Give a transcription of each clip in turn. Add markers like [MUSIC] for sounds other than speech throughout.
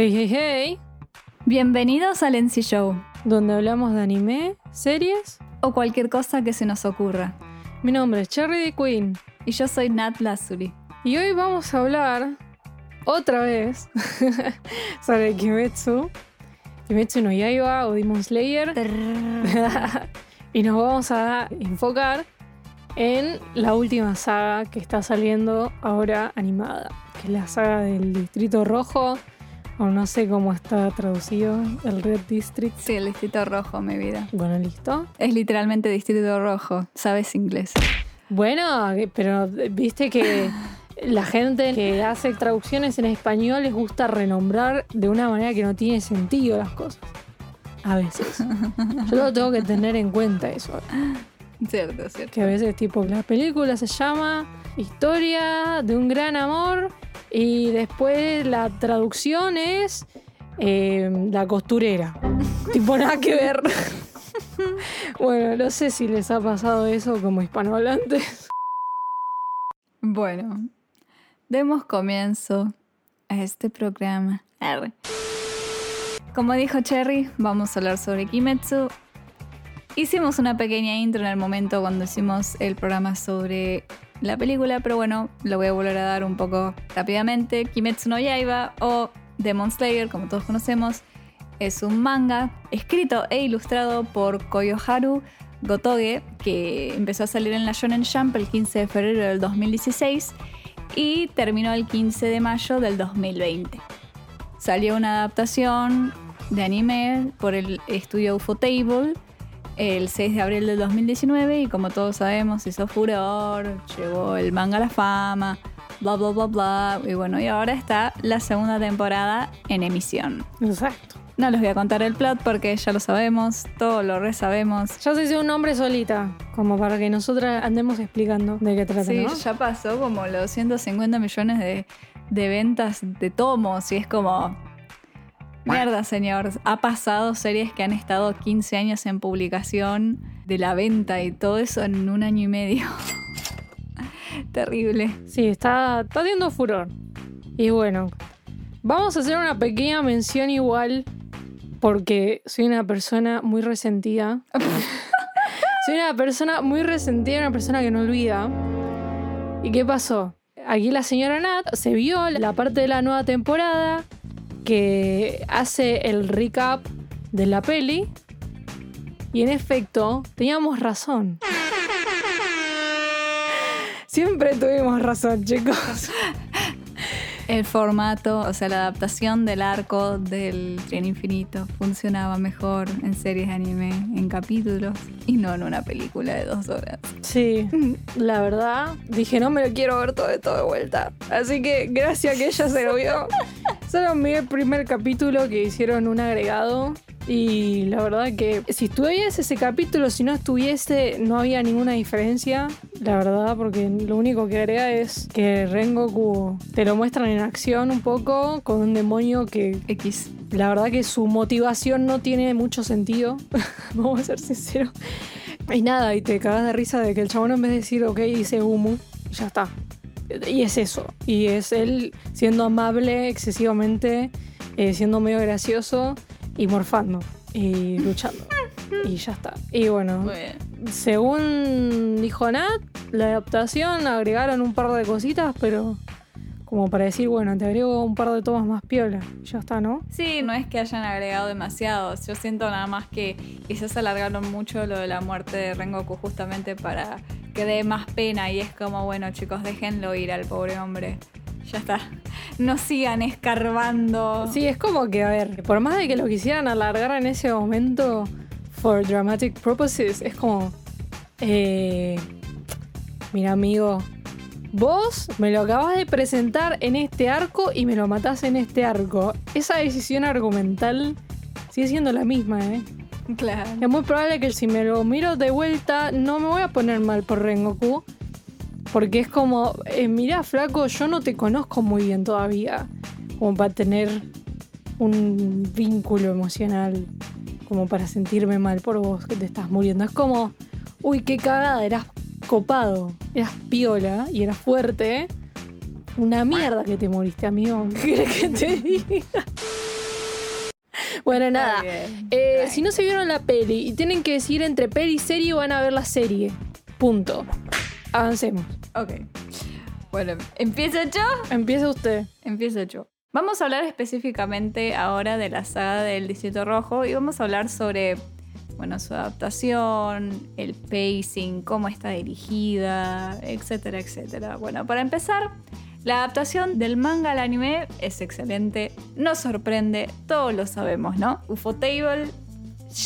Hey, hey, hey, Bienvenidos al NC Show. Donde hablamos de anime, series. o cualquier cosa que se nos ocurra. Mi nombre es Cherry the Queen. Y yo soy Nat Lazuri. y hoy vamos a hablar otra vez [LAUGHS] sobre Kimetsu, Kimetsu no Yaiba o Demon Slayer. [LAUGHS] Y nos vamos a enfocar en la última saga que está saliendo ahora animada, que es la saga del Distrito Rojo, o no sé cómo está traducido, el Red District. Sí, el Distrito Rojo, mi vida. Bueno, listo. Es literalmente Distrito Rojo. ¿Sabes inglés? Bueno, pero viste que [SIGHS] la gente que hace traducciones en español les gusta renombrar de una manera que no tiene sentido las cosas. A veces. Yo lo tengo que tener en cuenta eso. [LAUGHS] Cierto, cierto. Que a veces, tipo, la película se llama Historia de un gran amor y después la traducción es eh, La costurera. [LAUGHS] tipo, nada que ver. [LAUGHS] bueno, no sé si les ha pasado eso como hispanohablantes. Bueno, demos comienzo a este programa. Arre. Como dijo Cherry, vamos a hablar sobre Kimetsu. Hicimos una pequeña intro en el momento cuando hicimos el programa sobre la película, pero bueno, lo voy a volver a dar un poco rápidamente. Kimetsu no Yaiba o Demon Slayer, como todos conocemos, es un manga escrito e ilustrado por Koyoharu Gotoge, que empezó a salir en la Shonen Jump el 15 de febrero del 2016 y terminó el 15 de mayo del 2020. Salió una adaptación de anime por el estudio Ufotable el 6 de abril del 2019 y como todos sabemos hizo furor, llevó el manga a la fama, bla bla bla bla y bueno, y ahora está la segunda temporada en emisión. Exacto. No les voy a contar el plot porque ya lo sabemos, todo lo re sabemos. Ya se hizo un nombre solita, como para que nosotras andemos explicando de qué trata, Sí, ¿no? ya pasó como los 150 millones de, de ventas de tomos y es como... Mierda, señor. Ha pasado series que han estado 15 años en publicación de la venta y todo eso en un año y medio. [LAUGHS] Terrible. Sí, está, está haciendo furor. Y bueno, vamos a hacer una pequeña mención igual, porque soy una persona muy resentida. [LAUGHS] soy una persona muy resentida, una persona que no olvida. ¿Y qué pasó? Aquí la señora Nat se vio la parte de la nueva temporada que hace el recap de la peli. Y en efecto, teníamos razón. [LAUGHS] Siempre tuvimos razón, chicos. El formato, o sea, la adaptación del arco del tren infinito funcionaba mejor en series de anime, en capítulos y no en una película de dos horas. Sí, la verdad, dije no me lo quiero ver todo de todo de vuelta. Así que gracias a que ella se lo vio. [LAUGHS] Solo mi primer capítulo que hicieron un agregado. Y la verdad que si estuviese ese capítulo, si no estuviese, no había ninguna diferencia. La verdad, porque lo único que agrega es que Rengoku te lo muestran en acción un poco con un demonio que X. la verdad que su motivación no tiene mucho sentido. [LAUGHS] Vamos a ser sinceros. Y nada, y te cagas de risa de que el chabón en vez de decir, ok, dice humo, y ya está. Y es eso. Y es él siendo amable excesivamente, eh, siendo medio gracioso y morfando y luchando. Y ya está. Y bueno, Muy bien. según dijo Nat, la adaptación agregaron un par de cositas, pero como para decir, bueno, te agrego un par de tomas más piola. Ya está, ¿no? Sí, no es que hayan agregado demasiado. Yo siento nada más que quizás alargaron mucho lo de la muerte de Rengoku justamente para que dé más pena. Y es como, bueno, chicos, déjenlo ir al pobre hombre. Ya está. No sigan escarbando. Sí, es como que, a ver, por más de que lo quisieran alargar en ese momento, for dramatic purposes, es como, eh, mira amigo, vos me lo acabas de presentar en este arco y me lo matás en este arco. Esa decisión argumental sigue siendo la misma, ¿eh? Claro. Es muy probable que si me lo miro de vuelta no me voy a poner mal por Rengoku. Porque es como, eh, mira flaco, yo no te conozco muy bien todavía. Como para tener un vínculo emocional. Como para sentirme mal por vos que te estás muriendo. Es como, uy, qué cagada, eras copado, eras piola y eras fuerte. Una mierda que te moriste, amigo. [LAUGHS] ¿Qué querés que te diga? Bueno, nada. Eh, si no se vieron la peli y tienen que decidir entre peli y serie, van a ver la serie. Punto. Avancemos. Ok. Bueno, ¿empiezo yo? Empieza usted. Empiezo yo. Vamos a hablar específicamente ahora de la saga del Distrito Rojo y vamos a hablar sobre, bueno, su adaptación, el pacing, cómo está dirigida, etcétera, etcétera. Bueno, para empezar, la adaptación del manga al anime es excelente, nos sorprende, todos lo sabemos, ¿no? Ufotable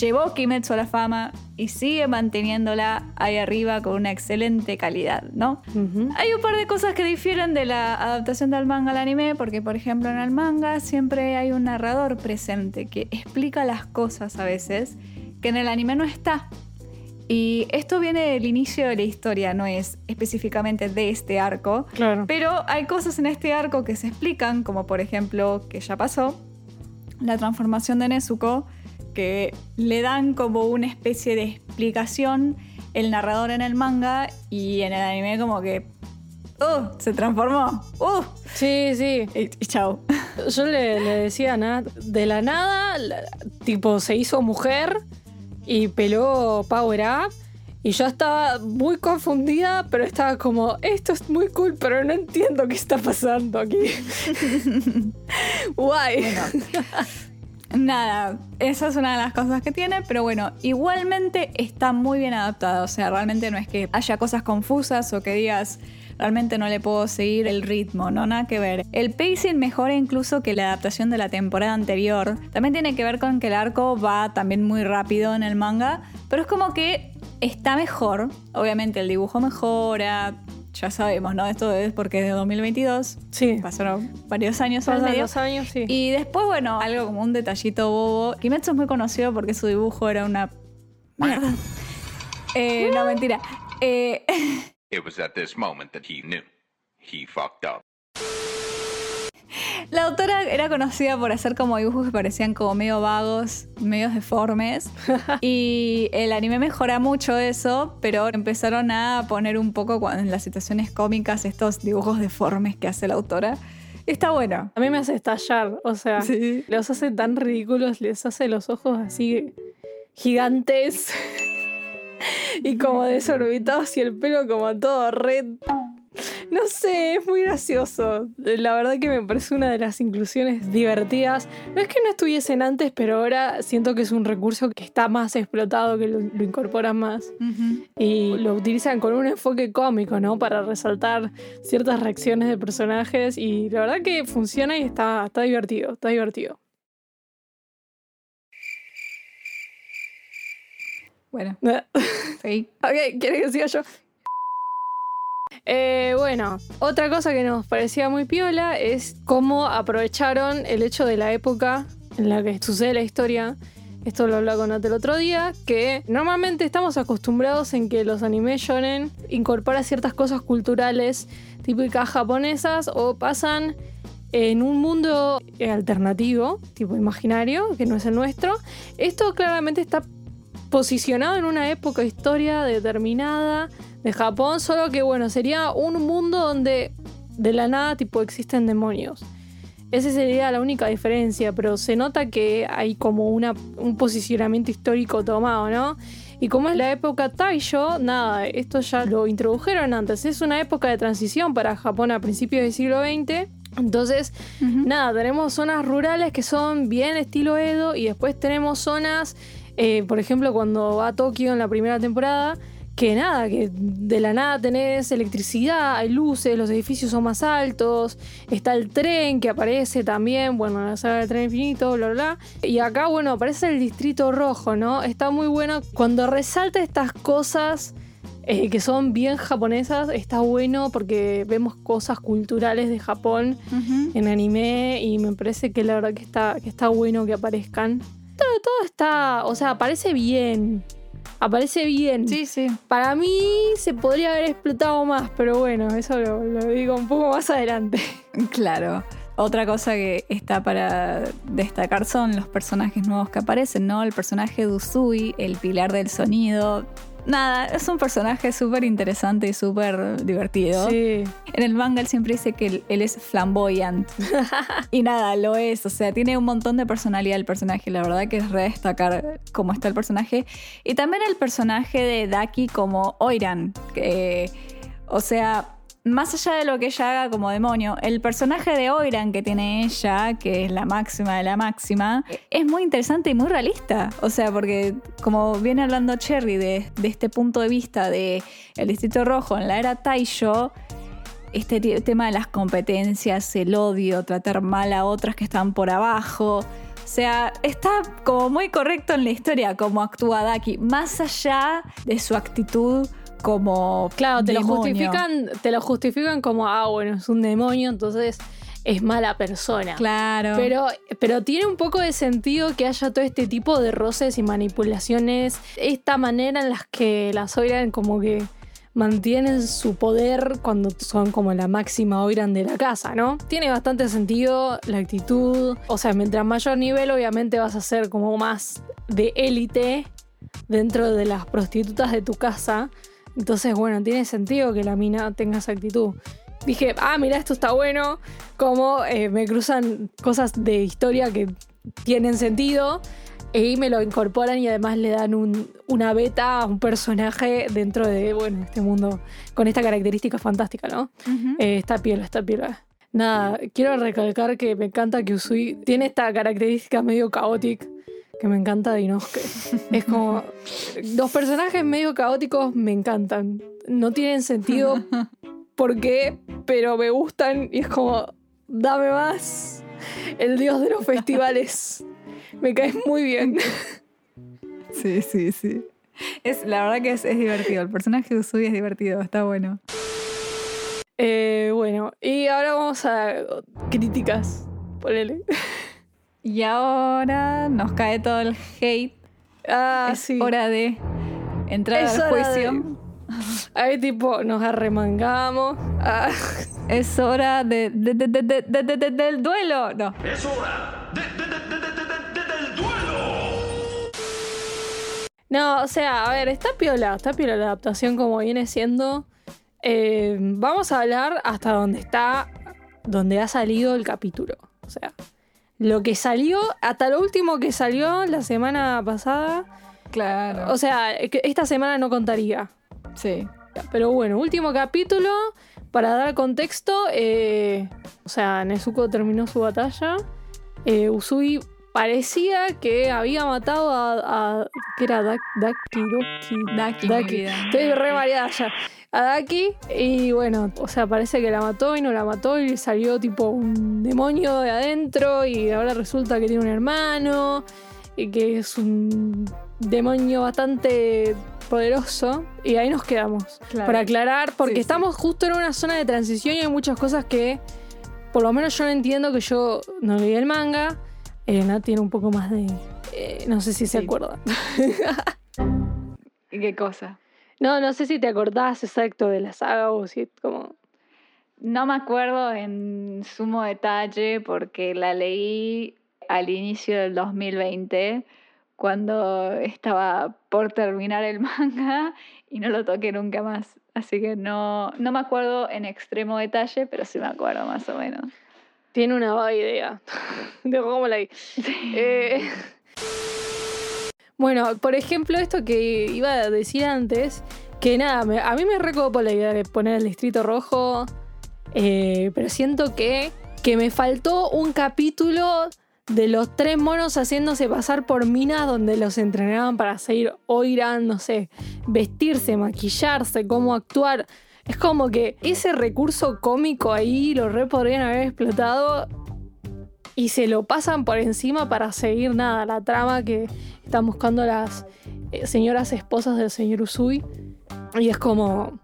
llevó Kimetsu a la fama y sigue manteniéndola ahí arriba con una excelente calidad, ¿no? Ujú. Hay un par de cosas que difieren de la adaptación del manga al anime, porque por ejemplo en el manga siempre hay un narrador presente que explica las cosas a veces que en el anime no está. Y esto viene del inicio de la historia, no es específicamente de este arco, Claro. pero hay cosas en este arco que se explican, como por ejemplo que ya pasó, la transformación de Nezuko, que le dan como una especie de explicación el narrador en el manga y en el anime como que... ¡Uh! Se transformó. ¡Uh! Sí, sí. Y, y chao. [LAUGHS] Yo le, le decía a Nat, de la nada, la- tipo, se hizo mujer y peló Power Up. Y yo estaba muy confundida, pero estaba como, esto es muy cool, pero no entiendo qué está pasando aquí. [LAUGHS] [LAUGHS] Guay. Nada, esa es una de las cosas que tiene, pero bueno, igualmente está muy bien adaptada. O sea, realmente no es que haya cosas confusas o que digas, realmente no le puedo seguir el ritmo, no nada que ver. El pacing mejora incluso que la adaptación de la temporada anterior. También tiene que ver con que el arco va también muy rápido en el manga, pero es como que está mejor. Obviamente el dibujo mejora. Ya sabemos, ¿no? Esto es porque es de 2022. Sí. Pasaron varios años al Pasan medio. los años, sí. Y después, bueno, algo como un detallito bobo. Kimetsu es muy conocido porque su dibujo era una mierda. [LAUGHS] Eh, no, mentira. Eh, [LAUGHS] It was at this moment that he knew. He fucked up. La autora era conocida por hacer como dibujos que parecían como medio vagos, medio deformes. [LAUGHS] y el anime mejora mucho eso, pero empezaron a poner un poco en las situaciones cómicas estos dibujos deformes que hace la autora. Está bueno. A mí me hace estallar, o sea, Sí. los hace tan ridículos, les hace los ojos así gigantes [LAUGHS] y como desorbitados y el pelo como todo red. No sé, es muy gracioso. La verdad que me parece una de las inclusiones divertidas. No es que no estuviesen antes, pero ahora siento que es un recurso que está más explotado, que lo, lo incorporan más. Y lo utilizan con un enfoque cómico, ¿no? Para resaltar ciertas reacciones de personajes. Y la verdad que funciona y está, está divertido, está divertido. Bueno, [LAUGHS] ok, sí. ¿quieres que siga yo? Eh, bueno, otra cosa que nos parecía muy piola es cómo aprovecharon el hecho de la época en la que sucede la historia. Esto lo hablaba con el otro día, que normalmente estamos acostumbrados en que los anime shonen incorporan ciertas cosas culturales típicas japonesas o pasan en un mundo alternativo, tipo imaginario, que no es el nuestro. Esto claramente está posicionado en una época historia determinada de Japón, solo que bueno, sería un mundo donde de la nada tipo existen demonios. Esa sería la única diferencia, pero se nota que hay como una, un posicionamiento histórico tomado, ¿no? Y como es la época Taisho, nada, esto ya lo introdujeron antes. Es una época de transición para Japón a principios del siglo XX. Entonces, nada, tenemos zonas rurales que son bien estilo Edo y después tenemos zonas, eh, por ejemplo, cuando va a Tokio en la primera temporada, que nada, que de la nada tenés electricidad, hay luces, los edificios son más altos, está el tren que aparece también, bueno, en la saga del tren infinito, bla, bla, bla. Y acá, bueno, aparece el distrito rojo, ¿no? Está muy bueno cuando resalta estas cosas eh, que son bien japonesas, está bueno porque vemos cosas culturales de Japón en anime y me parece que la verdad que está, que está bueno que aparezcan. Todo, todo está, o sea, aparece bien. Aparece bien. Sí, sí. Para mí se podría haber explotado más, pero bueno, eso lo, lo digo un poco más adelante. [LAUGHS] Claro. Otra cosa que está para destacar son los personajes nuevos que aparecen, ¿no? El personaje de Usui, el pilar del sonido, nada, es un personaje súper interesante y súper divertido. Sí. En el manga él siempre dice que él, él es flamboyant. y nada, lo es. O sea, tiene un montón de personalidad el personaje. La verdad que es re destacar cómo está el personaje. Y también el personaje de Daki como Oiran. Que, o sea, más allá de lo que ella haga como demonio, el personaje de Oiran que tiene ella, que es la máxima de la máxima, es muy interesante y muy realista. O sea, porque como viene hablando Cherry de, este punto de vista de el Distrito Rojo en la era Taisho, este tema de las competencias, el odio, tratar mal a otras que están por abajo. O sea, está como muy correcto en la historia como actúa Daki, más allá de su actitud como Claro, te lo justifican, te lo justifican como, ah, bueno, es un demonio, entonces es mala persona. Claro. Pero, pero tiene un poco de sentido que haya todo este tipo de roces y manipulaciones, esta manera en las que las Oiran como que mantienen su poder cuando son como la máxima Oiran de la casa, ¿no? Tiene bastante sentido la actitud, o sea, mientras mayor nivel obviamente vas a ser como más de élite dentro de las prostitutas de tu casa, entonces bueno, tiene sentido que la mina tenga esa actitud. Dije, ah, mira, esto está bueno, como eh, me cruzan cosas de historia que tienen sentido y me lo incorporan y además le dan un- una beta a un personaje dentro de, bueno, este mundo con esta característica fantástica, ¿no? Ujú. Eh, está piola, está piola. Nada, quiero recalcar que me encanta que Usui tiene esta característica medio caótica que me encanta de Inosuke. Es como. Los personajes medio caóticos me encantan. No tienen sentido [LAUGHS] por qué, pero me gustan y es como. Dame más. El dios de los festivales. Me caes muy bien. [LAUGHS] Sí, sí, sí. Es, la verdad que es, es divertido. El personaje de Usui es divertido, está bueno. Eh, bueno, y ahora vamos a críticas. Ponele. Y ahora nos cae todo el hate. Ah, es sí. hora de entrar Es al juicio. Ahí tipo nos arremangamos. Ah, Es hora de, de- de- de- de- de- de- de- del duelo. No. Es hora de, de- de- de- de- de- de- del duelo. No, o sea, a ver, está piola, está piola la adaptación como viene siendo. Eh, vamos a hablar hasta donde está, donde ha salido el capítulo. O sea, lo que salió, hasta lo último que salió la semana pasada. Claro. O sea, esta semana no contaría. sí. Pero bueno, último capítulo. Para dar contexto, eh, o sea, Nezuko terminó su batalla. Eh, Usui parecía que había matado a. a- ¿Qué era? Dak- Daki, Doki. Daki, vida. Estoy re variada ya. A Daki. Y bueno, o sea, parece que la mató y no la mató. Y salió tipo un demonio de adentro. Y ahora resulta que tiene un hermano. Y que es un demonio bastante poderoso. Y ahí nos quedamos. Claro. Para aclarar, porque Sí, sí. estamos justo en una zona de transición y hay muchas cosas que, por lo menos yo no entiendo, que yo no leí el manga. Elena tiene un poco más de... eh, no sé si se acuerda. ¿Y qué cosa? No, no sé si te acordás exacto de la saga o si como... No me acuerdo en sumo detalle porque la leí al inicio del 2020, cuando estaba por terminar el [LAUGHS] manga y no lo toqué nunca más. Así que no, no me acuerdo en extremo detalle, pero sí me acuerdo más o menos. Tiene una vaga idea de cómo la. Eh, bueno, por ejemplo, esto que iba a decir antes, que nada, me- a mí me recopo la idea de poner el Distrito Rojo, eh, pero siento que, que me faltó un capítulo de los tres monos haciéndose pasar por minas donde los entrenaban para seguir oirán, no sé, vestirse, maquillarse, cómo actuar. Es como que ese recurso cómico ahí lo re podrían haber explotado y se lo pasan por encima para seguir nada, la trama que están buscando las eh, señoras esposas del señor Usui. Y es como,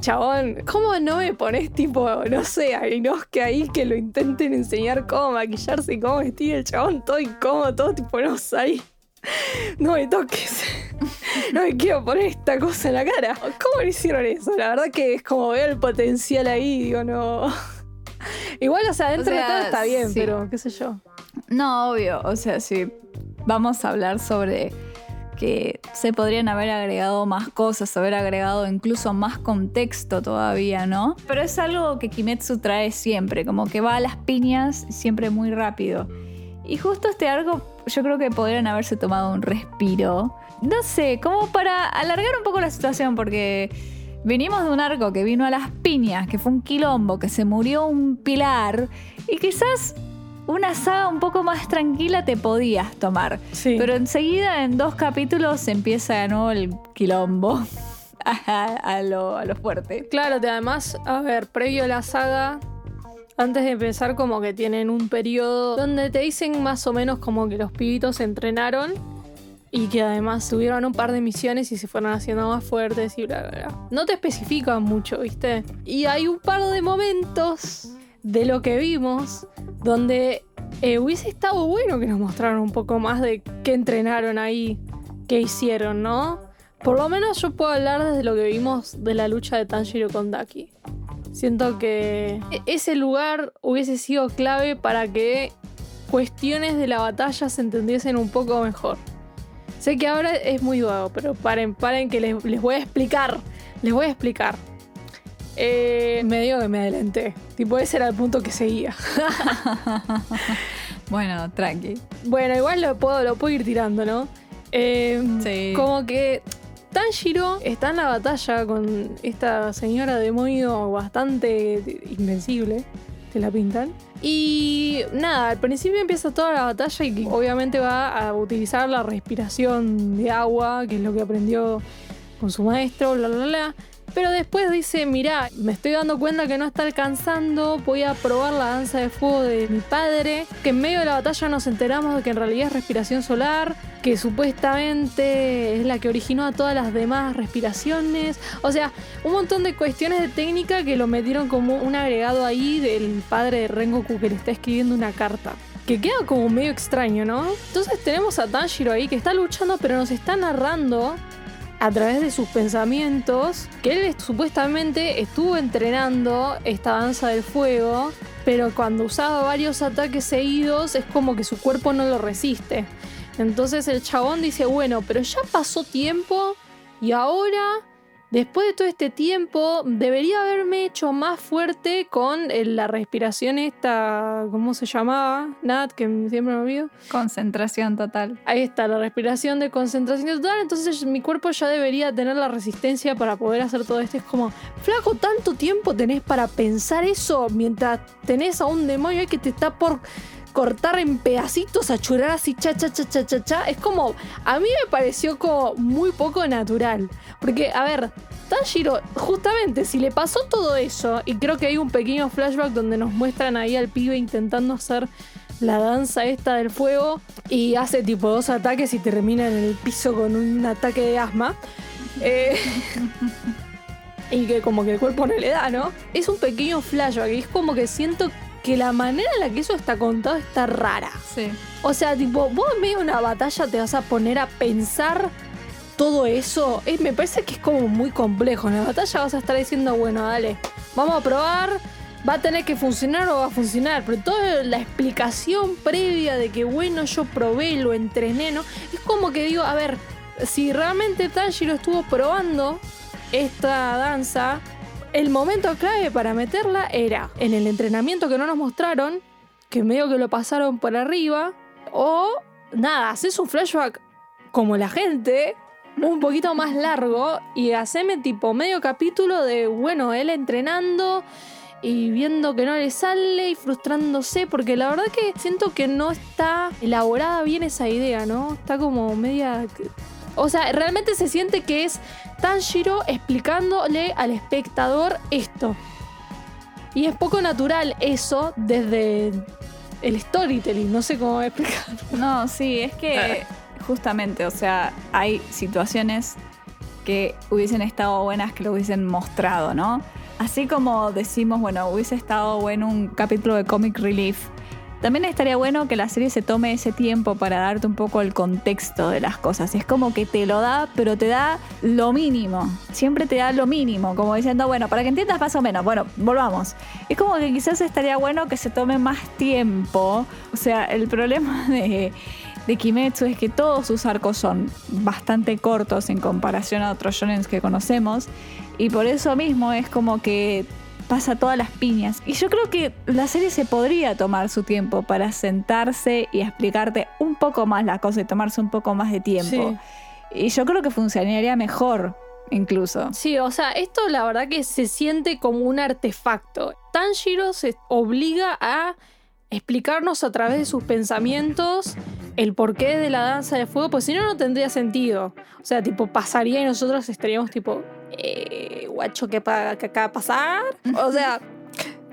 chabón, ¿cómo no me pones tipo, no sé, Inosuke ahí que lo intenten enseñar cómo maquillarse y cómo vestir el chabón todo incómodo, todo tipo, no sé, ahí. [LAUGHS] No me toques. [LAUGHS] No me quiero poner esta cosa en la cara. ¿Cómo le hicieron eso? La verdad que es como veo el potencial ahí, digo, no. [LAUGHS] Igual, o sea, dentro O de todo está bien, sí. pero qué sé yo. No, obvio. O sea, si vamos a hablar sobre que se podrían haber agregado más cosas, haber agregado incluso más contexto todavía, ¿no? Pero es algo que Kimetsu trae siempre, como que va a las piñas siempre muy rápido. Y justo este arco yo creo que podrían haberse tomado un respiro. No sé, como para alargar un poco la situación, porque venimos de un arco que vino a las piñas, que fue un quilombo, que se murió un pilar, y quizás una saga un poco más tranquila te podías tomar. Sí. Pero enseguida, en dos capítulos, empieza de nuevo el quilombo. [LAUGHS] a, a lo, a lo fuerte. Claro, además, a ver, previo a la saga, antes de empezar, como que tienen un periodo donde te dicen más o menos como que los pibitos se entrenaron y que además tuvieron un par de misiones y se fueron haciendo más fuertes y bla, bla, bla. No te especifican mucho, ¿viste? Y hay un par de momentos de lo que vimos donde eh, hubiese estado bueno que nos mostraran un poco más de qué entrenaron ahí, qué hicieron, ¿no? Por lo menos yo puedo hablar desde lo que vimos de la lucha de Tanjiro con Daki. Siento que e- ese lugar hubiese sido clave para que cuestiones de la batalla se entendiesen un poco mejor. Sé que ahora es muy vago, pero paren, paren que les, les voy a explicar. Les voy a explicar. Eh, me digo que me adelanté. Tipo, ese era el punto que seguía. [LAUGHS] Bueno, tranqui. Bueno, igual lo puedo, lo puedo ir tirando, ¿no? Eh, Sí. Como que Tanjiro está en la batalla con esta señora demonio bastante invencible, te la pintan. Y nada, al principio empieza toda la batalla y obviamente va a utilizar la respiración de agua, que es lo que aprendió con su maestro, bla, bla, bla. Pero después dice, mirá, me estoy dando cuenta que no está alcanzando, voy a probar la danza de fuego de mi padre, que en medio de la batalla nos enteramos de que en realidad es respiración solar, que supuestamente es la que originó a todas las demás respiraciones. O sea, un montón de cuestiones de técnica que lo metieron como un agregado ahí del padre de Rengoku que le está escribiendo una carta. Que queda como medio extraño, ¿no? Entonces tenemos a Tanjiro ahí que está luchando, pero nos está narrando a través de sus pensamientos que él supuestamente estuvo entrenando esta danza del fuego, pero cuando usaba varios ataques seguidos es como que su cuerpo no lo resiste. Entonces el chabón dice, bueno, pero ya pasó tiempo y ahora, después de todo este tiempo, debería haberme hecho más fuerte con eh, la respiración esta, ¿cómo se llamaba? Nat, que siempre me olvido. Concentración total. Ahí está, la respiración de concentración total. Entonces mi cuerpo ya debería tener la resistencia para poder hacer todo esto. Es como, flaco, tanto tiempo tenés para pensar eso mientras tenés a un demonio ahí que te está por cortar en pedacitos, a churar así, cha, cha, cha, cha, cha, cha. Es como, a mí me pareció como muy poco natural. Porque, a ver, Tanjiro, justamente, si le pasó todo eso, y creo que hay un pequeño flashback donde nos muestran ahí al pibe intentando hacer la danza esta del fuego y hace tipo dos ataques y termina en el piso con un ataque de asma. Eh, [LAUGHS] y que como que el cuerpo no le da, ¿no? Es un pequeño flashback y es como que siento que la manera en la que eso está contado está rara. Sí. O sea, tipo, vos en medio de una batalla te vas a poner a pensar todo eso. Eh, me parece que es como muy complejo. En la batalla vas a estar diciendo, bueno, dale, vamos a probar. Va a tener que funcionar o va a funcionar. Pero toda la explicación previa de que, bueno, yo probé, lo entrené, ¿no? Es como que digo, a ver, si realmente Tanjiro estuvo probando esta danza, el momento clave para meterla era en el entrenamiento que no nos mostraron, que medio que lo pasaron por arriba, o nada, haces un flashback como la gente, un poquito más largo, y haceme tipo medio capítulo de, bueno, él entrenando y viendo que no le sale y frustrándose, porque la verdad que siento que no está elaborada bien esa idea, ¿no? Está como media... O sea, realmente se siente que es Tanjiro explicándole al espectador esto. Y es poco natural eso desde el storytelling, no sé cómo explicar. [LAUGHS] No, sí, es que justamente, o sea, hay situaciones que hubiesen estado buenas que lo hubiesen mostrado, ¿no? Así como decimos, bueno, hubiese estado bueno un capítulo de Comic Relief. También estaría bueno que la serie se tome ese tiempo para darte un poco el contexto de las cosas. Es como que te lo da, pero te da lo mínimo. Siempre te da lo mínimo, como diciendo, bueno, para que entiendas más o menos. Bueno, volvamos. Es como que quizás estaría bueno que se tome más tiempo. O sea, el problema [LAUGHS] de, Kimetsu es que todos sus arcos son bastante cortos en comparación a otros shonens que conocemos y por eso mismo es como que pasa todas las piñas. Y yo creo que la serie se podría tomar su tiempo para sentarse y explicarte un poco más la cosa y tomarse un poco más de tiempo. Y yo creo que funcionaría mejor, incluso. Sí, o sea, esto la verdad que se siente como un artefacto. Tanjiro se obliga a explicarnos a través de sus pensamientos el porqué de la danza de fuego, pues si no, no tendría sentido. O sea, tipo, pasaría y nosotros estaríamos tipo, eh, guacho, ¿qué, pa- qué acaba de pasar? O sea,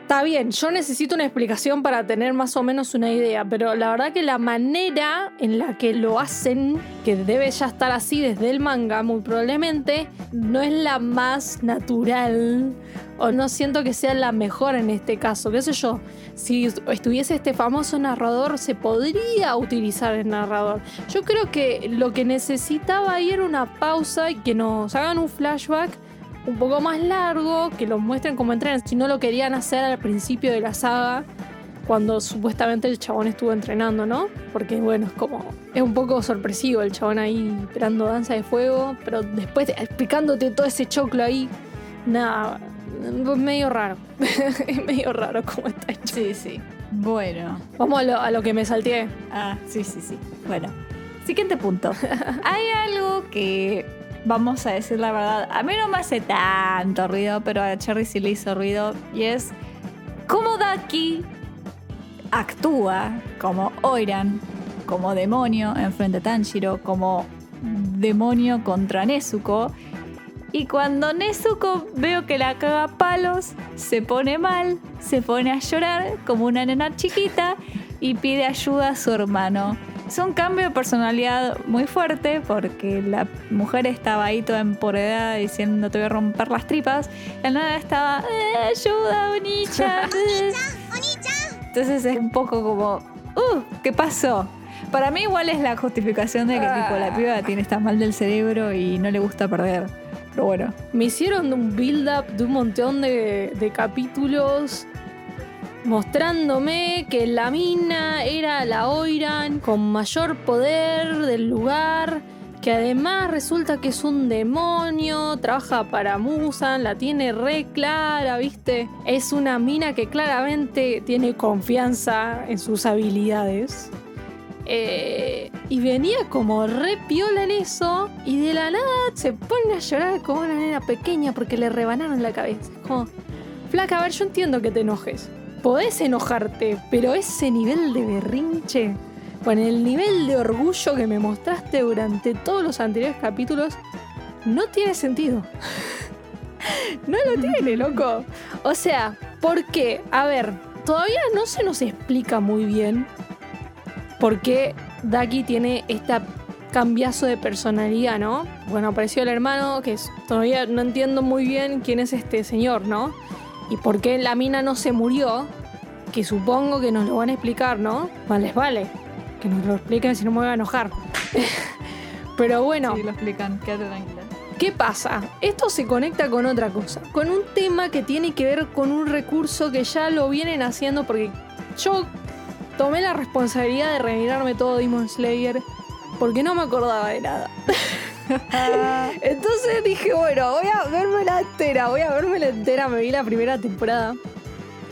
está bien, yo necesito una explicación para tener más o menos una idea, pero la verdad que la manera en la que lo hacen, que debe ya estar así desde el manga, muy probablemente, no es la más natural. O no siento que sea la mejor en este caso. ¿Qué sé yo? Si estuviese este famoso narrador, se podría utilizar el narrador. Yo creo que lo que necesitaba ahí era una pausa y que nos hagan un flashback un poco más largo, que lo muestren como entrenan. Si no lo querían hacer al principio de la saga, cuando supuestamente el chabón estuvo entrenando, ¿no? Porque bueno, es como. Es un poco sorpresivo el chabón ahí esperando danza de fuego, pero después explicándote todo ese choclo ahí, nada. Medio raro. [LAUGHS] es medio raro cómo está hecho. Sí, sí. Bueno. Vamos a lo, a lo que me salteé. Ah, sí, sí, sí. Bueno. Siguiente punto. [LAUGHS] Hay algo que, vamos a decir la verdad, a mí no me hace tanto ruido, pero a Cherry sí le hizo ruido, y es cómo Daki actúa como Oiran, como demonio enfrente a Tanjiro, como demonio contra Nezuko. Y cuando Nezuko veo que la caga palos, se pone mal, se pone a llorar como una nena chiquita y pide ayuda a su hermano. Es un cambio de personalidad muy fuerte porque la mujer estaba ahí toda empoderada diciendo te voy a romper las tripas. La nada estaba, "Eh, ayuda, Onicha. [LAUGHS] [LAUGHS] Entonces es un poco como, uh, ¿qué pasó? Para mí igual es la justificación de que tipo, la piba tiene está mal del cerebro y no le gusta perder. Pero bueno. Me hicieron un build-up de un montón de, de capítulos mostrándome que la mina era la Oiran con mayor poder del lugar, que además resulta que es un demonio, trabaja para Musan, la tiene re clara, ¿viste? Es una mina que claramente tiene confianza en sus habilidades. Eh, y venía como re piola en eso y de la nada se pone a llorar como una nena pequeña porque le rebanaron la cabeza. Como, flaca, a ver, yo entiendo que te enojes. Podés enojarte, pero ese nivel de berrinche, con el nivel de orgullo que me mostraste durante todos los anteriores capítulos, no tiene sentido. [LAUGHS] no lo tiene, loco. O sea, ¿por qué? A ver, todavía no se nos explica muy bien por qué Daki tiene esta cambiazo de personalidad, ¿no? Bueno, apareció el hermano, que todavía no entiendo muy bien quién es este señor, ¿no? Y por qué la mina no se murió, que supongo que nos lo van a explicar, ¿no? Más les vale. Que nos lo expliquen si no me voy a enojar. [LAUGHS] Pero bueno. Sí, lo explican, quédate tranquila. ¿Qué pasa? Esto se conecta con otra cosa, con un tema que tiene que ver con un recurso que ya lo vienen haciendo porque yo tomé la responsabilidad de remirarme todo Demon Slayer porque no me acordaba de nada. [LAUGHS] [LAUGHS] Entonces dije, bueno, voy a verme la entera, voy a verme la entera, me vi la primera temporada.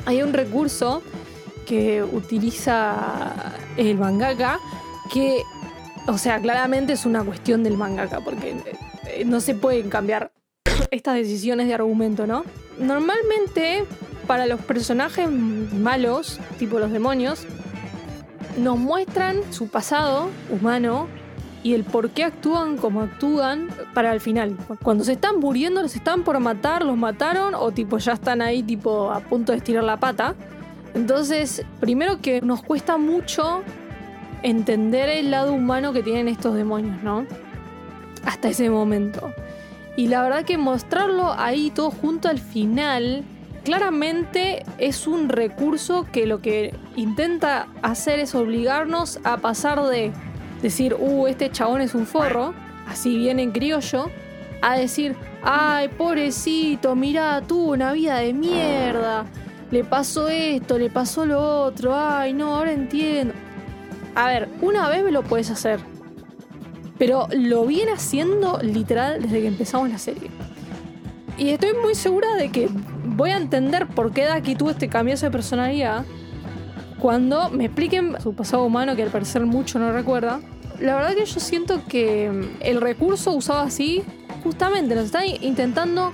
Hay un recurso que utiliza el mangaka que, o sea, claramente es una cuestión del mangaka porque eh, no se pueden cambiar [COUGHS] estas decisiones de argumento, ¿no? Normalmente, para los personajes malos, tipo los demonios, nos muestran su pasado humano y el por qué actúan como actúan para el final. Cuando se están muriendo, los están por matar, los mataron o tipo ya están ahí tipo a punto de estirar la pata. Entonces, primero que nos cuesta mucho entender el lado humano que tienen estos demonios, ¿no? Hasta ese momento. Y la verdad que mostrarlo ahí todo junto al final, claramente es un recurso que lo que intenta hacer es obligarnos a pasar de decir, uh, este chabón es un forro, así bien en criollo, a decir, ay, pobrecito, mirá, tuvo una vida de mierda, le pasó esto, le pasó lo otro, ay, no, ahora entiendo. A ver, una vez me lo puedes hacer. Pero lo viene haciendo literal desde que empezamos la serie. Y estoy muy segura de que voy a entender por qué Daki tuvo este cambio de personalidad cuando me expliquen su pasado humano, que al parecer mucho no recuerda. La verdad que yo siento que el recurso usado así, justamente nos está intentando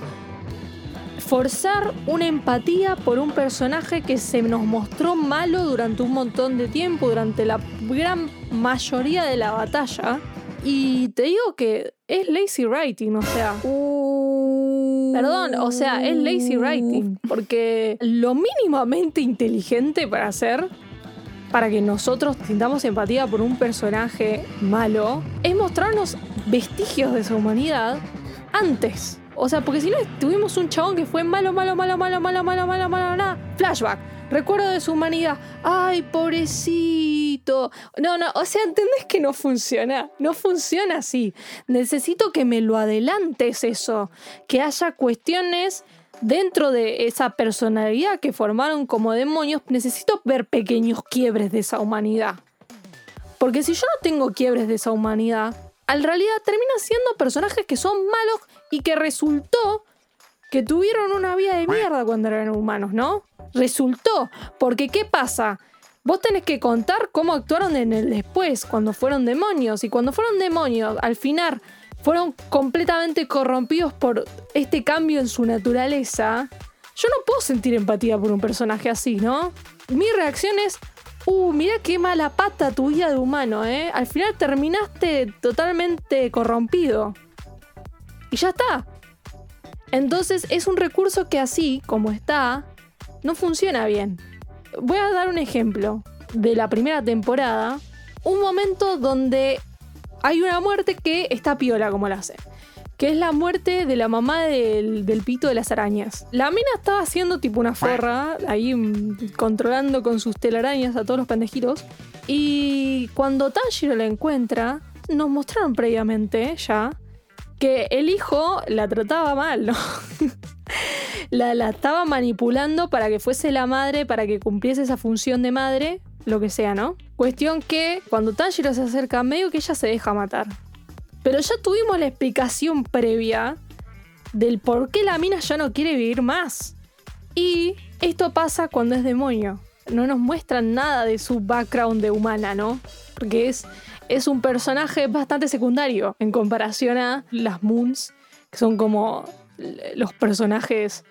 forzar una empatía por un personaje que se nos mostró malo durante un montón de tiempo, durante la gran mayoría de la batalla. Y te digo que es lazy writing, o sea. Perdón, o sea, es lazy writing. Porque lo mínimamente inteligente para hacer, para que nosotros sintamos empatía por un personaje malo, es mostrarnos vestigios de su humanidad antes. O sea, porque si no tuvimos un chabón que fue malo, malo, malo, malo, malo, malo, malo, malo, malo, flashback. Recuerdo de su humanidad. Ay, pobrecito. No, no, o sea, ¿entendés que no funciona? No funciona así. Necesito que me lo adelantes eso. Que haya cuestiones dentro de esa personalidad que formaron como demonios. Necesito ver pequeños quiebres de esa humanidad. Porque si yo no tengo quiebres de esa humanidad, en realidad terminan siendo personajes que son malos y que resultó que tuvieron una vida de mierda cuando eran humanos, ¿no? Resultó, porque ¿qué pasa? Vos tenés que contar cómo actuaron en el después, cuando fueron demonios. Y cuando fueron demonios, al final fueron completamente corrompidos por este cambio en su naturaleza. Yo no puedo sentir empatía por un personaje así, ¿no? Mi reacción es, uh, mira qué mala pata tu vida de humano, ¿eh? Al final terminaste totalmente corrompido. Y ya está. Entonces es un recurso que así, como está, no funciona bien. Voy a dar un ejemplo de la primera temporada. Un momento donde hay una muerte que está piola, como la hace. Que es la muerte de la mamá del, del pito de las arañas. La mina estaba haciendo tipo una forra, ahí mm, controlando con sus telarañas a todos los pendejitos. Y cuando Tanjiro la encuentra, nos mostraron previamente ya que el hijo la trataba mal, ¿no? [LAUGHS] la, la estaba manipulando para que fuese la madre, para que cumpliese esa función de madre, lo que sea, ¿no? Cuestión que cuando Tanjiro se acerca, medio que ella se deja matar. Pero ya tuvimos la explicación previa del por qué la mina ya no quiere vivir más. Y esto pasa cuando es demonio. No nos muestran nada de su background de humana, ¿no? Porque es, es un personaje bastante secundario en comparación a las Moons, que son como los personajes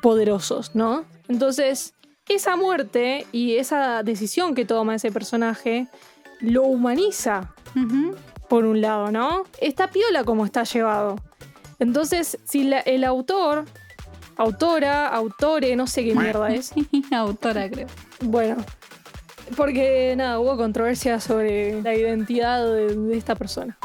poderosos, ¿no? Entonces, esa muerte y esa decisión que toma ese personaje lo humaniza, por un lado, ¿no? Está piola como está llevado. Entonces, si la- el autor, autora, autore, no sé qué mierda es, [LAUGHS] Autora, creo. bueno, porque nada, hubo controversia sobre la identidad de, de esta persona.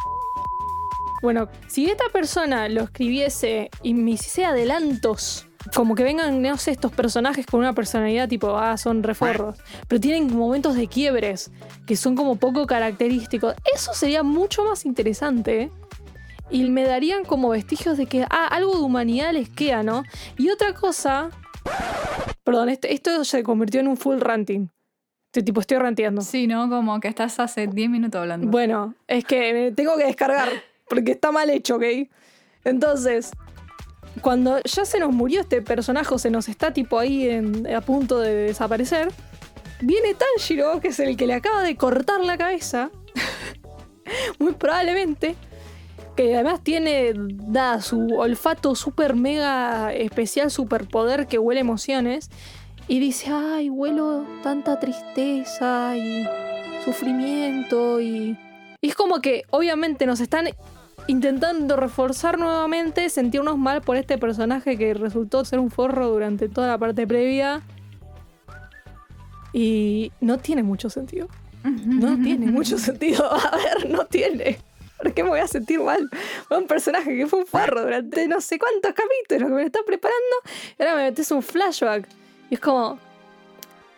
Bueno, si esta persona lo escribiese y me hiciese adelantos, como que vengan, no sé, estos personajes con una personalidad tipo, ah, son reforros, pero tienen momentos de quiebres que son como poco característicos, eso sería mucho más interesante. ¿eh? Y me darían como vestigios de que, ah, algo de humanidad les queda, ¿no? Y otra cosa, perdón, este- esto se convirtió en un full ranting. Este tipo, estoy ranteando. Sí, ¿no? Como que estás hace 10 minutos hablando. Bueno, es que me tengo que descargar porque está mal hecho, ¿ok? Entonces, cuando ya se nos murió este personaje, se nos está tipo ahí en- a punto de desaparecer, viene Tanjiro, que es el que le acaba de cortar la cabeza, [LAUGHS] muy probablemente, que además tiene nada, su olfato super mega especial, superpoder que huele emociones, y dice, ay, huelo tanta tristeza y sufrimiento y es como que obviamente nos están intentando reforzar nuevamente, sentirnos mal por este personaje que resultó ser un forro durante toda la parte previa. Y no tiene mucho sentido. No tiene [LAUGHS] mucho sentido. [LAUGHS] A ver, no tiene. ¿Por qué me voy a sentir mal un personaje que fue un forro durante no sé cuántos capítulos que me lo está preparando? Y ahora me metes un flashback. Y es como.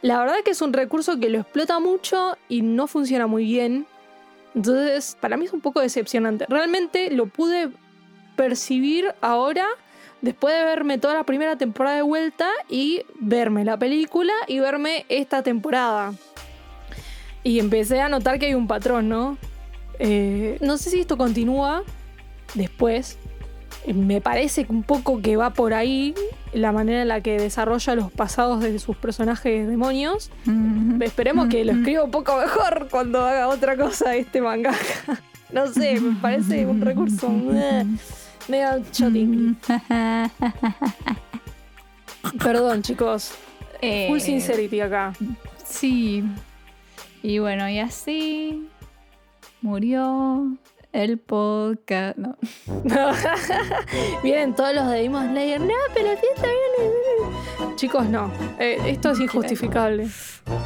La verdad que es un recurso que lo explota mucho y no funciona muy bien. Entonces, para mí es un poco decepcionante. Realmente lo pude percibir ahora, después de verme toda la primera temporada de vuelta y verme la película y verme esta temporada. Y empecé a notar que hay un patrón, ¿no? Eh, no sé si esto continúa después. Eh, Me parece un poco que va por ahí la manera en la que desarrolla los pasados de sus personajes demonios. Esperemos que lo escriba un poco mejor cuando haga otra cosa este mangaka. [LAUGHS] No sé, me parece un recurso eh, medio chotín. Perdón, chicos. Full Eh, sincerity acá. Sí. Y bueno, y así murió el podcast. No. [LAUGHS] Vienen todos los de Demon Slayer. No, pero sí está bien. Chicos, no. Eh, esto es injustificable.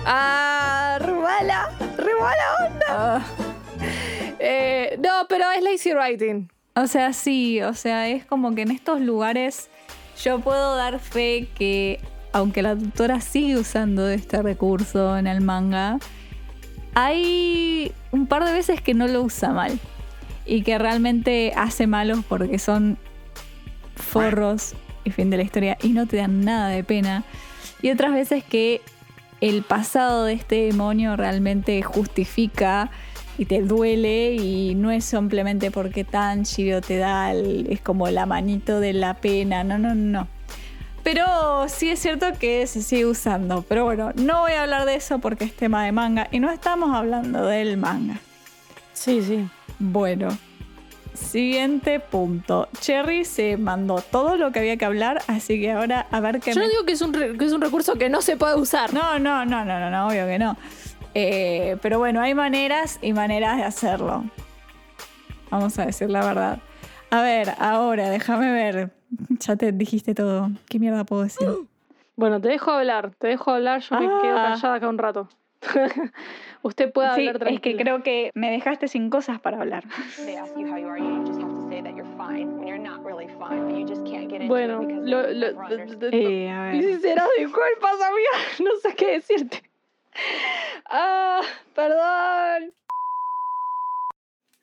Ah, rebala. Rebala onda. Ah. Eh, no, pero es lazy writing. O sea, sí, o sea, es como que en estos lugares yo puedo dar fe que, aunque la tutora sigue usando este recurso en el manga, hay un par de veces que no lo usa mal y que realmente hace malos porque son forros y fin de la historia y no te dan nada de pena. Y otras veces que el pasado de este demonio realmente justifica y te duele y no es simplemente porque Tanjiro te da el- es como la manito de la pena, no, no, no. Pero sí es cierto que se sigue usando, pero bueno, no voy a hablar de eso porque es tema de manga y no estamos hablando del manga. Sí, sí. Bueno, siguiente punto. Cherry se mandó todo lo que había que hablar, así que ahora a ver qué Yo me- no digo que es, un re- que es un recurso que no se puede usar. No, no, no, no, no, no, obvio que no. Eh, pero bueno, hay maneras y maneras de hacerlo. Vamos a decir la verdad. A ver, ahora, déjame ver. Ya te dijiste todo. ¿Qué mierda puedo decir? [GASPS] Bueno, te dejo hablar. Te dejo hablar. Yo me Ah. quedo callada acá un rato. [LAUGHS] Usted puede Sí, hablar es que creo que me dejaste sin cosas para hablar. Bueno, lo, lo- Eh, a ver. amiga, [LAUGHS] no sé qué decirte. Ah, perdón.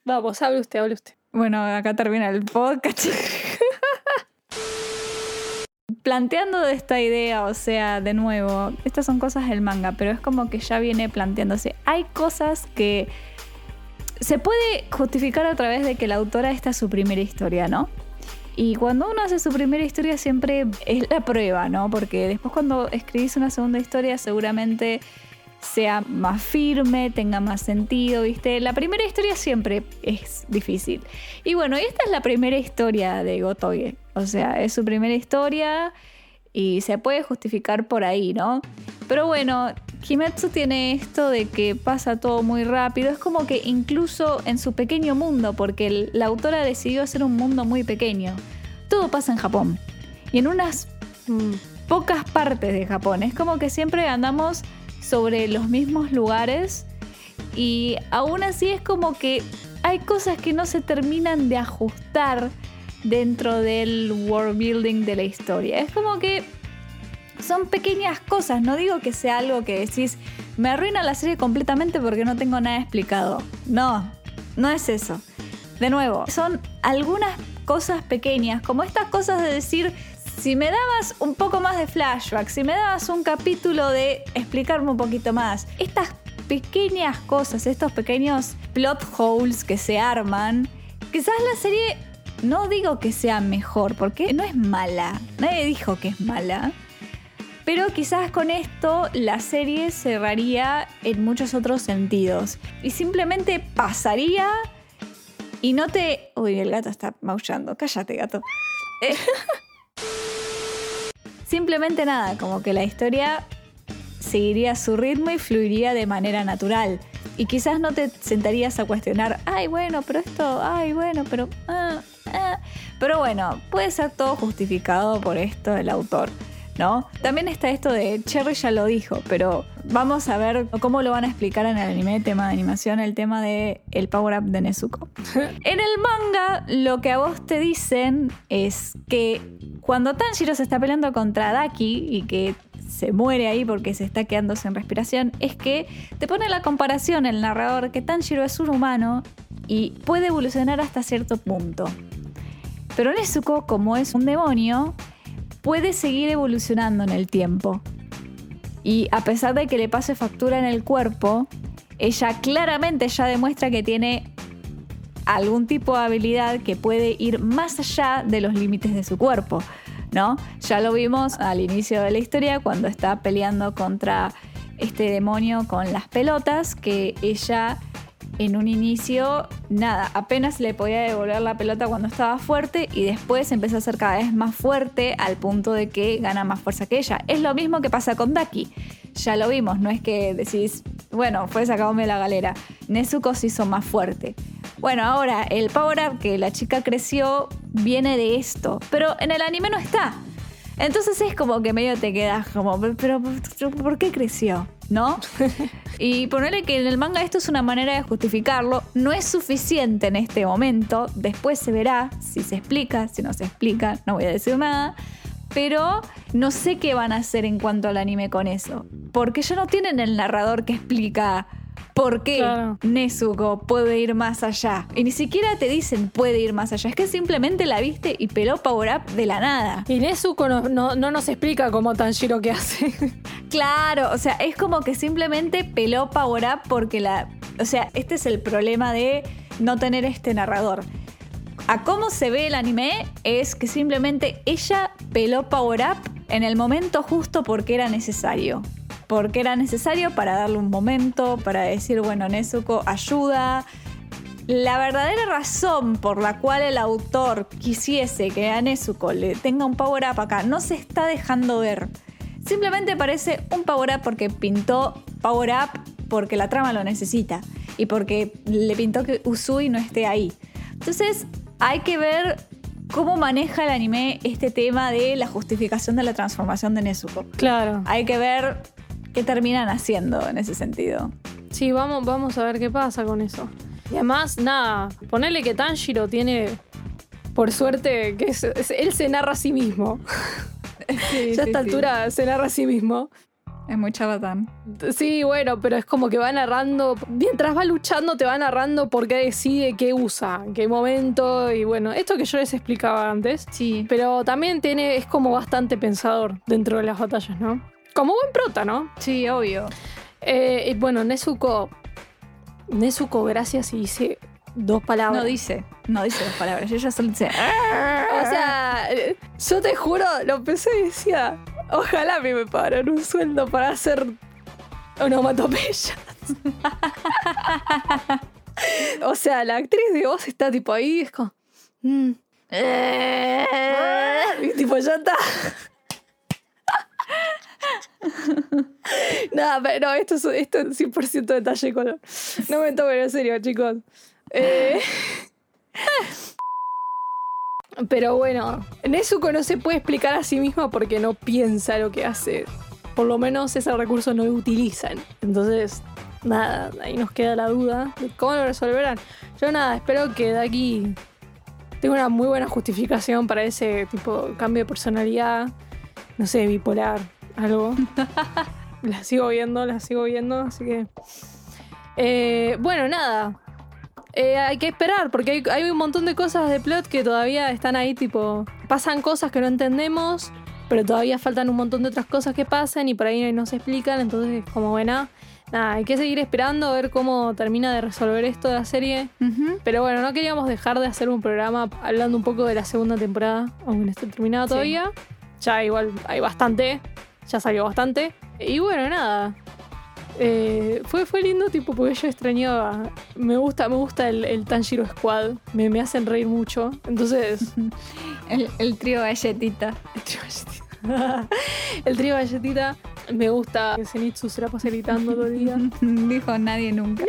Vamos, hable usted, hable usted. Bueno, acá termina el podcast. [LAUGHS] Planteando esta idea, o sea, de nuevo, estas son cosas del manga, pero es como que ya viene planteándose. Hay cosas que se puede justificar a través de que la autora esta es su primera historia, ¿no? Y cuando uno hace su primera historia siempre es la prueba, ¿no? Porque después cuando escribís una segunda historia seguramente sea más firme, tenga más sentido, ¿viste? La primera historia siempre es difícil. Y bueno, esta es la primera historia de Gotoge. O sea, es su primera historia y se puede justificar por ahí, ¿no? Pero bueno, Kimetsu tiene esto de que pasa todo muy rápido. Es como que incluso en su pequeño mundo, porque la autora decidió hacer un mundo muy pequeño. Todo pasa en Japón. Y en unas Mm, pocas partes de Japón. Es como que siempre andamos sobre los mismos lugares y aún así es como que hay cosas que no se terminan de ajustar dentro del world building de la historia. Es como que son pequeñas cosas, no digo que sea algo que decís, me arruina la serie completamente porque no tengo nada explicado. No, no es eso. De nuevo, son algunas cosas pequeñas, como estas cosas de decir, si me dabas un poco más de flashback, si me dabas un capítulo de explicarme un poquito más, estas pequeñas cosas, estos pequeños plot holes que se arman, quizás la serie no digo que sea mejor, porque no es mala, nadie dijo que es mala. Pero quizás con esto la serie cerraría en muchos otros sentidos. Y simplemente pasaría y no te... Uy, el gato está maullando. Cállate, gato. Eh, [LAUGHS] Simplemente nada, como que la historia seguiría su ritmo y fluiría de manera natural. Y quizás no te sentarías a cuestionar, ay, bueno, pero esto, ay, bueno, pero... ah, ah". Pero bueno, puede ser todo justificado por esto del autor. ¿No? También está esto de Cherry ya lo dijo, pero vamos a ver cómo lo van a explicar en el anime, tema de animación, el tema de el power up de Nezuko. [LAUGHS] en el manga, lo que a vos te dicen es que cuando Tanjiro se está peleando contra Daki y que se muere ahí porque se está quedando sin respiración, es que te pone la comparación el narrador que Tanjiro es un humano y puede evolucionar hasta cierto punto. Pero Nezuko, como es un demonio, puede seguir evolucionando en el tiempo. Y a pesar de que le pase factura en el cuerpo, ella claramente ya demuestra que tiene algún tipo de habilidad que puede ir más allá de los límites de su cuerpo, ¿no? Ya lo vimos al inicio de la historia cuando está peleando contra este demonio con las pelotas, que ella en un inicio, nada, apenas le podía devolver la pelota cuando estaba fuerte y después empezó a ser cada vez más fuerte al punto de que gana más fuerza que ella. Es lo mismo que pasa con Daki. Ya lo vimos, no es que decís, bueno, fue sacándome la galera. Nezuko se hizo más fuerte. Bueno, ahora el power up que la chica creció viene de esto, pero en el anime no está. Entonces es como que medio te quedas como, pero ¿por qué creció? ¿No? [LAUGHS] Y ponerle que en el manga esto es una manera de justificarlo, no es suficiente en este momento, después se verá si se explica, si no se explica, no voy a decir nada, pero no sé qué van a hacer en cuanto al anime con eso, porque ya no tienen el narrador que explica por qué Claro. Nezuko puede ir más allá. Y ni siquiera te dicen puede ir más allá, es que simplemente la viste y peló Power Up de la nada. Y Nezuko no, no, no nos explica cómo Tanjiro qué hace. [LAUGHS] Claro, o sea, es como que simplemente peló Power Up porque la. O sea, este es el problema de no tener este narrador. A cómo se ve el anime es que simplemente ella peló Power Up en el momento justo porque era necesario. Porque era necesario para darle un momento, para decir, bueno, Nezuko ayuda. La verdadera razón por la cual el autor quisiese que a Nezuko le tenga un power up acá no se está dejando ver. Simplemente parece un power up porque pintó power up porque la trama lo necesita y porque le pintó que Usui no esté ahí. Entonces hay que ver cómo maneja el anime este tema de la justificación de la transformación de Nezuko. Claro. Hay que ver qué terminan haciendo en ese sentido. Sí, vamos, vamos a ver qué pasa con eso. Y además, nada, ponerle que Tanjiro tiene, por suerte, que es- es- él se narra a sí mismo. [LAUGHS] [LAUGHS] ya a esta altura se narra a sí mismo. Es muy charlatán. Sí, bueno, pero es como que va narrando, mientras va luchando te va narrando por qué decide qué usa, en qué momento, y bueno, esto que yo les explicaba antes. Sí. Pero también tiene, es como bastante pensador dentro de las batallas, ¿no? Como buen prota, ¿no? Sí, obvio. Eh, bueno, Nezuko. Nezuko, gracias, y dice dos palabras. No dice, no dice las palabras. Ella solo dice. "Ah". O sea, yo te juro, lo pensé y decía, ojalá a mí me pagaran un sueldo para hacer onomatopeyas. [LAUGHS] o sea, la actriz de voz está tipo ahí, es como... mm. [LAUGHS] y tipo, ya está. [LAUGHS] Nada, pero no, esto es, esto es 100% detalle color. No me tomen en serio, chicos. Eh, [LAUGHS] pero bueno, Nezuko no se puede explicar a sí misma porque no piensa lo que hace. Por lo menos ese recurso no lo utilizan. Entonces, nada, ahí nos queda la duda de cómo lo resolverán. Yo nada, espero que de aquí tenga una muy buena justificación para ese tipo de cambio de personalidad. No sé, bipolar, algo. [LAUGHS] la sigo viendo, la sigo viendo, así que... Eh, bueno, nada. Eh, hay que esperar, porque hay, hay un montón de cosas de plot que todavía están ahí, tipo, pasan cosas que no entendemos, pero todavía faltan un montón de otras cosas que pasan y por ahí no se explican, entonces como buena, nada, hay que seguir esperando a ver cómo termina de resolver esto de la serie. Pero bueno, no queríamos dejar de hacer un programa hablando un poco de la segunda temporada, aunque no esté terminada Sí. todavía. Ya igual hay bastante, ya salió bastante. Y bueno, nada. Eh, fue, fue lindo, tipo, porque yo extrañaba. Me gusta, me gusta el, el Tanjiro Squad. Me, me hacen reír mucho. Entonces, [LAUGHS] El, el trío galletita. el trío galletita. [LAUGHS] el trío galletita. Me gusta que Zenitsu se la pase gritando todo el día. [LAUGHS] Dijo nadie nunca.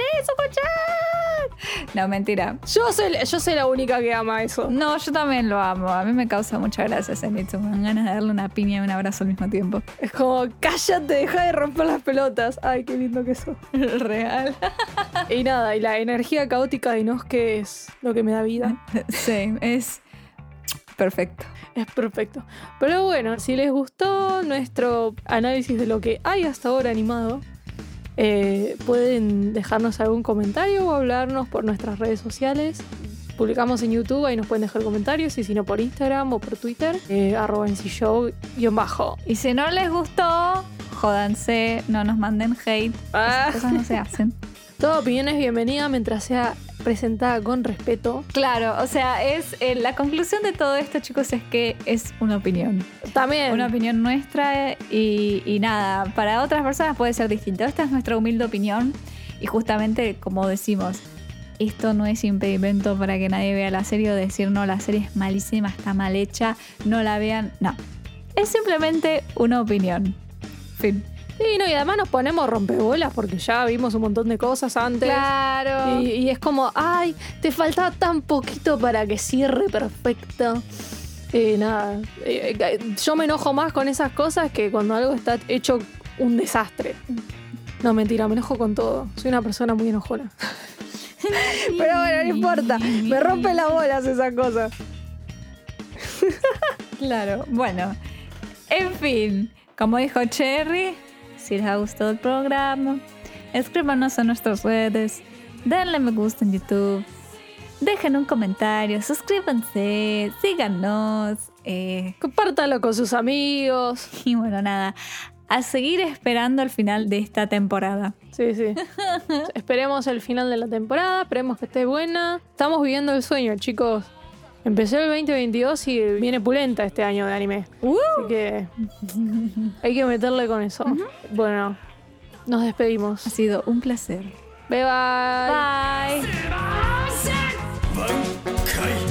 [LAUGHS] No, mentira. Yo soy, yo soy la única que ama eso. No, yo también lo amo. A mí me causa mucha gracia Zenitsu. Me dan ganas de darle una piña y un abrazo al mismo tiempo. Es como, cállate, deja de romper las pelotas. Ay, qué lindo que eso. [LAUGHS] Real. Y nada, y la energía caótica de Inosuke es lo que me da vida. [LAUGHS] Sí, es perfecto. Es perfecto. Pero bueno, si les gustó nuestro análisis de lo que hay hasta ahora animado, eh, pueden dejarnos algún comentario o hablarnos por nuestras redes sociales. Publicamos en YouTube, ahí nos pueden dejar comentarios, y si no por Instagram o por Twitter, eh, arroba bajo. Y si no les gustó, jódanse, no nos manden hate. Ah. Esas cosas no se hacen. [LAUGHS] Toda opinión es bienvenida mientras sea presentada con respeto. Claro, o sea, es eh, la conclusión de todo esto, chicos, es que es una opinión. También. Una opinión nuestra y, y nada, para otras personas puede ser distinto. Esta es nuestra humilde opinión y justamente como decimos, esto no es impedimento para que nadie vea la serie o decir no, la serie es malísima, está mal hecha, no la vean. No, es simplemente una opinión. Fin. Sí, no, y además nos ponemos rompebolas porque ya vimos un montón de cosas antes. Claro. Y, y es como, ay, te falta tan poquito para que cierre perfecto. Y nada, eh, eh, yo me enojo más con esas cosas que cuando algo está hecho un desastre. No, mentira, me enojo con todo. Soy una persona muy enojona. [LAUGHS] Pero bueno, no importa. Me rompe las bolas esas cosas. Claro, bueno. En fin, como dijo Cherry, si les ha gustado el programa, escríbanos a nuestras redes, denle me gusta en YouTube, dejen un comentario, suscríbanse, síganos. eh, Compártalo con sus amigos. [LAUGHS] y bueno, nada, a seguir esperando el final de esta temporada. Sí, sí. [LAUGHS] Esperemos el final de la temporada, esperemos que esté buena. Estamos viviendo el sueño, chicos. Empezó el 2022 y viene pulenta este año de anime. Así que hay que meterle con eso. Bueno, nos despedimos. Ha sido un placer. Bye bye. Bye. Vampire